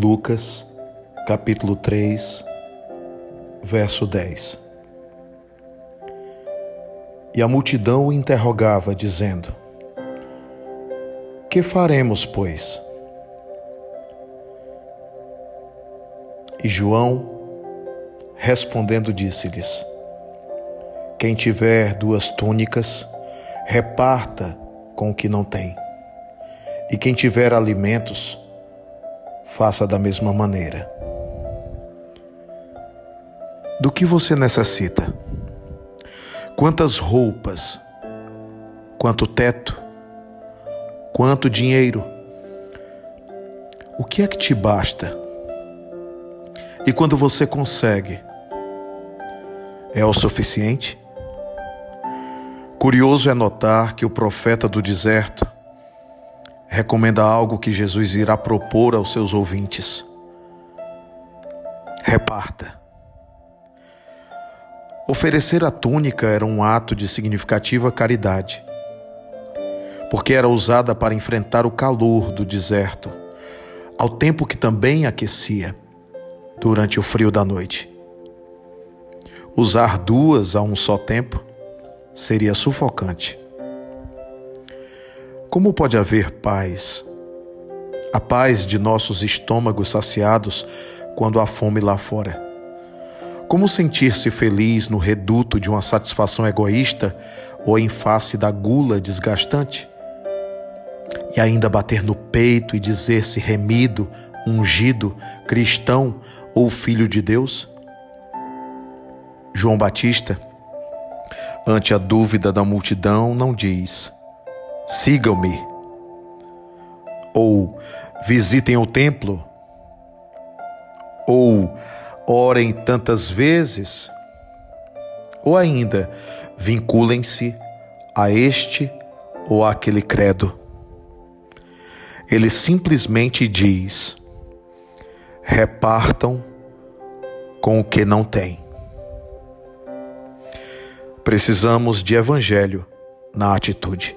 Lucas, capítulo 3, verso 10. E a multidão o interrogava, dizendo: Que faremos, pois? E João, respondendo, disse-lhes: Quem tiver duas túnicas, reparta com o que não tem. E quem tiver alimentos, faça da mesma maneira. Do que você necessita? Quantas roupas? Quanto teto? Quanto dinheiro? O que é que te basta? E quando você consegue, é o suficiente? Curioso é notar que o profeta do deserto recomenda algo que Jesus irá propor aos seus ouvintes. Reparta. Oferecer a túnica era um ato de significativa caridade, porque era usada para enfrentar o calor do deserto, ao tempo que também aquecia durante o frio da noite. Usar duas a um só tempo seria sufocante. Como pode haver paz? A paz de nossos estômagos saciados quando há fome lá fora. Como sentir-se feliz no reduto de uma satisfação egoísta ou em face da gula desgastante? E ainda bater no peito e dizer-se remido, ungido, cristão ou filho de Deus? João Batista, ante a dúvida da multidão, não diz: sigam-me. Ou visitem o templo. Ou orem tantas vezes. Ou ainda vinculem-se a este ou aquele credo. Ele simplesmente diz: repartam com o que não tem. Precisamos de evangelho na atitude.